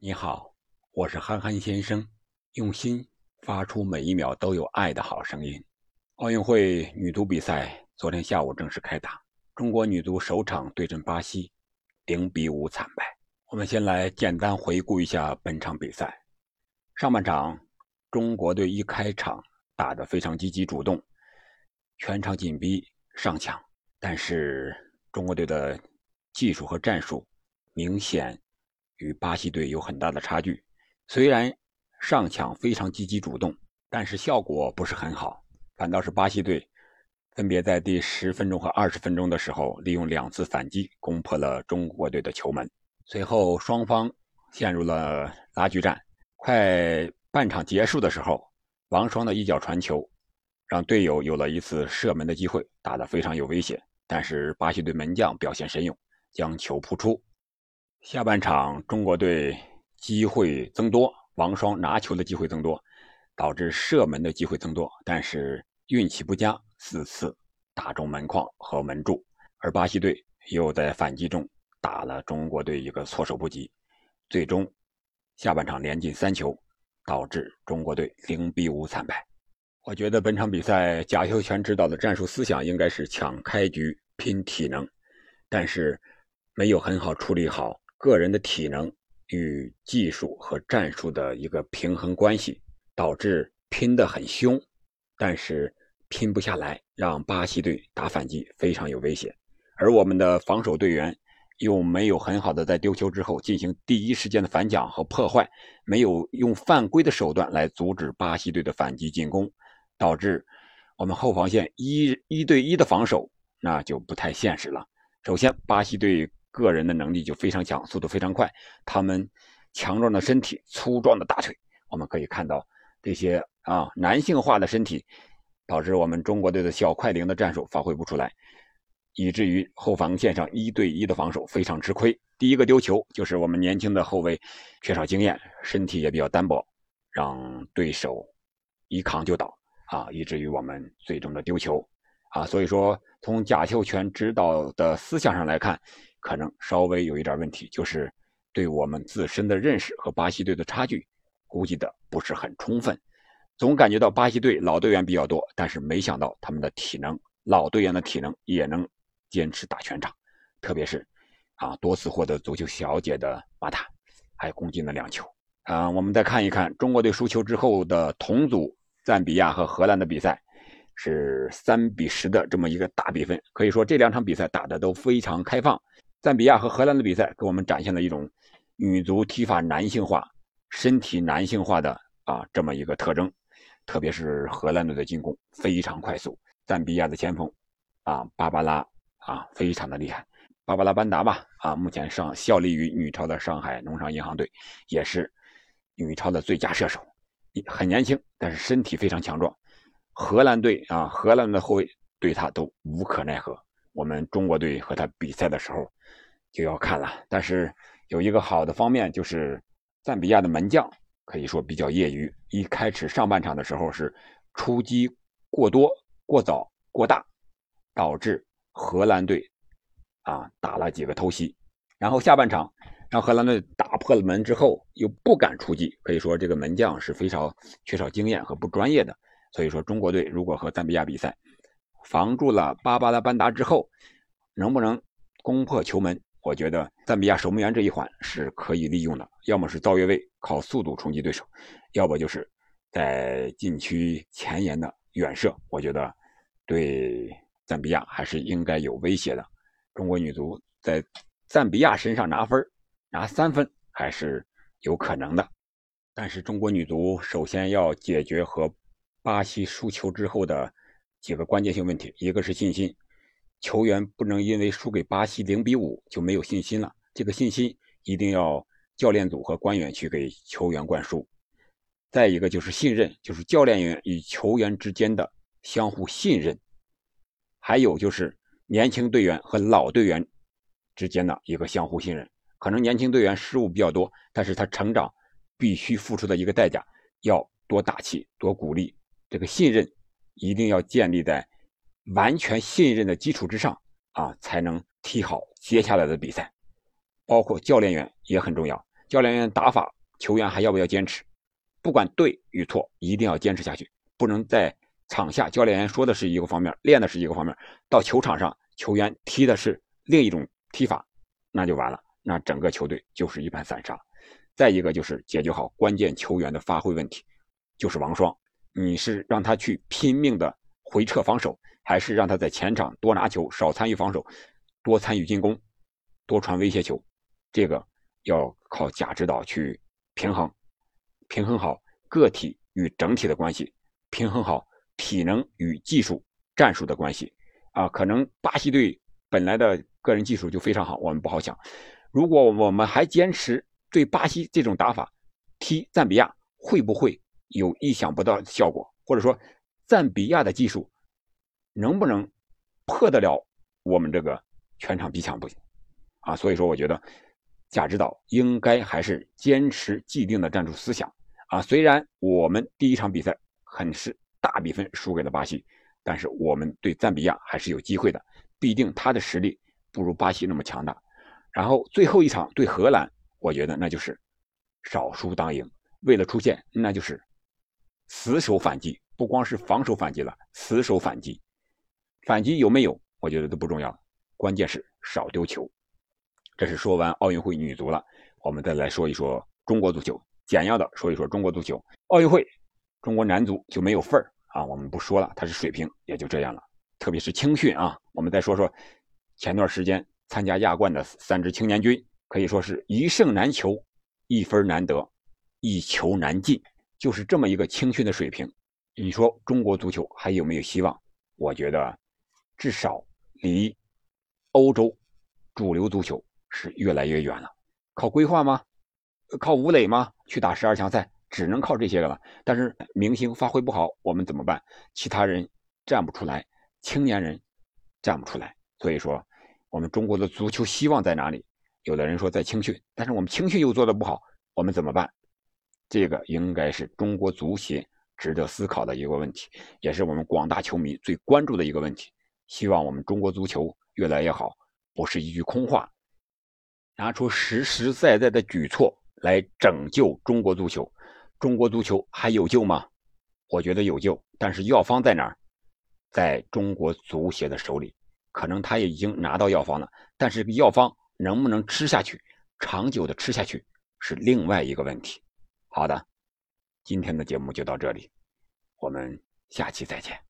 你好，我是憨憨先生，用心发出每一秒都有爱的好声音。奥运会女足比赛昨天下午正式开打，中国女足首场对阵巴西，零比五惨败。我们先来简单回顾一下本场比赛。上半场，中国队一开场打得非常积极主动，全场紧逼上抢，但是中国队的技术和战术明显。与巴西队有很大的差距，虽然上抢非常积极主动，但是效果不是很好。反倒是巴西队分别在第十分钟和二十分钟的时候，利用两次反击攻破了中国队的球门。随后双方陷入了拉锯战。快半场结束的时候，王霜的一脚传球，让队友有了一次射门的机会，打得非常有威胁。但是巴西队门将表现神勇，将球扑出。下半场，中国队机会增多，王霜拿球的机会增多，导致射门的机会增多，但是运气不佳，四次打中门框和门柱。而巴西队又在反击中打了中国队一个措手不及，最终下半场连进三球，导致中国队零比五惨败。我觉得本场比赛贾秀全指导的战术思想应该是抢开局、拼体能，但是没有很好处理好。个人的体能与技术和战术的一个平衡关系，导致拼得很凶，但是拼不下来，让巴西队打反击非常有威胁。而我们的防守队员又没有很好的在丢球之后进行第一时间的反抢和破坏，没有用犯规的手段来阻止巴西队的反击进攻，导致我们后防线一一对一的防守那就不太现实了。首先，巴西队。个人的能力就非常强，速度非常快。他们强壮的身体、粗壮的大腿，我们可以看到这些啊男性化的身体，导致我们中国队的小快灵的战术发挥不出来，以至于后防线上一对一的防守非常吃亏。第一个丢球就是我们年轻的后卫缺少经验，身体也比较单薄，让对手一扛就倒啊，以至于我们最终的丢球啊。所以说，从贾秀全指导的思想上来看。可能稍微有一点问题，就是对我们自身的认识和巴西队的差距估计的不是很充分，总感觉到巴西队老队员比较多，但是没想到他们的体能，老队员的体能也能坚持打全场，特别是啊多次获得足球小姐的马塔，还攻进了两球。啊，我们再看一看中国队输球之后的同组赞比亚和荷兰的比赛。是三比十的这么一个大比分，可以说这两场比赛打的都非常开放。赞比亚和荷兰的比赛给我们展现了一种女足踢法男性化、身体男性化的啊这么一个特征，特别是荷兰队的进攻非常快速，赞比亚的前锋啊芭芭拉啊非常的厉害，芭芭拉班达吧啊目前上效力于女超的上海农商银行队，也是女超的最佳射手，很年轻，但是身体非常强壮。荷兰队啊，荷兰的后卫对他都无可奈何。我们中国队和他比赛的时候就要看了。但是有一个好的方面，就是赞比亚的门将可以说比较业余。一开始上半场的时候是出击过多、过早、过大，导致荷兰队啊打了几个偷袭。然后下半场让荷兰队打破了门之后，又不敢出击，可以说这个门将是非常缺少经验和不专业的。所以说，中国队如果和赞比亚比赛，防住了巴巴拉班达之后，能不能攻破球门？我觉得赞比亚守门员这一环是可以利用的，要么是造越位，靠速度冲击对手；要不就是在禁区前沿的远射。我觉得对赞比亚还是应该有威胁的。中国女足在赞比亚身上拿分，拿三分还是有可能的。但是中国女足首先要解决和巴西输球之后的几个关键性问题，一个是信心，球员不能因为输给巴西零比五就没有信心了，这个信心一定要教练组和官员去给球员灌输。再一个就是信任，就是教练员与球员之间的相互信任，还有就是年轻队员和老队员之间的一个相互信任。可能年轻队员失误比较多，但是他成长必须付出的一个代价，要多打气，多鼓励。这个信任一定要建立在完全信任的基础之上啊，才能踢好接下来的比赛。包括教练员也很重要，教练员打法，球员还要不要坚持？不管对与错，一定要坚持下去，不能在场下教练员说的是一个方面，练的是一个方面，到球场上球员踢的是另一种踢法，那就完了，那整个球队就是一盘散沙。再一个就是解决好关键球员的发挥问题，就是王霜，你是让他去拼命的回撤防守，还是让他在前场多拿球，少参与防守，多参与进攻，多传威胁球？这个要靠贾指导去平衡。平衡好个体与整体的关系，平衡好体能与技术、战术的关系啊！可能巴西队本来的个人技术就非常好，我们不好想。如果我们还坚持对巴西这种打法，踢赞比亚会不会有意想不到的效果？或者说，赞比亚的技术能不能破得了我们这个全场逼抢不行啊？所以说，我觉得贾指导应该还是坚持既定的战术思想。啊，虽然我们第一场比赛很是大比分输给了巴西，但是我们对赞比亚还是有机会的，毕竟他的实力不如巴西那么强大。然后最后一场对荷兰，我觉得那就是少输当赢，为了出线，那就是死守反击，不光是防守反击了，死守反击，反击有没有，我觉得都不重要，关键是少丢球。这是说完奥运会女足了，我们再来说一说中国足球。简要的说一说中国足球奥运会，中国男足就没有份儿啊！我们不说了，他是水平也就这样了。特别是青训啊，我们再说说前段时间参加亚冠的三支青年军，可以说是一胜难求，一分难得，一球难进，就是这么一个青训的水平。你说中国足球还有没有希望？我觉得至少离欧洲主流足球是越来越远了。靠规划吗？靠吴磊吗？去打十二强赛，只能靠这些个了。但是明星发挥不好，我们怎么办？其他人站不出来，青年人站不出来。所以说，我们中国的足球希望在哪里？有的人说在青训，但是我们青训又做的不好，我们怎么办？这个应该是中国足协值得思考的一个问题，也是我们广大球迷最关注的一个问题。希望我们中国足球越来越好，不是一句空话，拿出实实在在的举措。来拯救中国足球，中国足球还有救吗？我觉得有救，但是药方在哪儿？在中国足协的手里，可能他也已经拿到药方了，但是药方能不能吃下去，长久的吃下去是另外一个问题。好的，今天的节目就到这里，我们下期再见。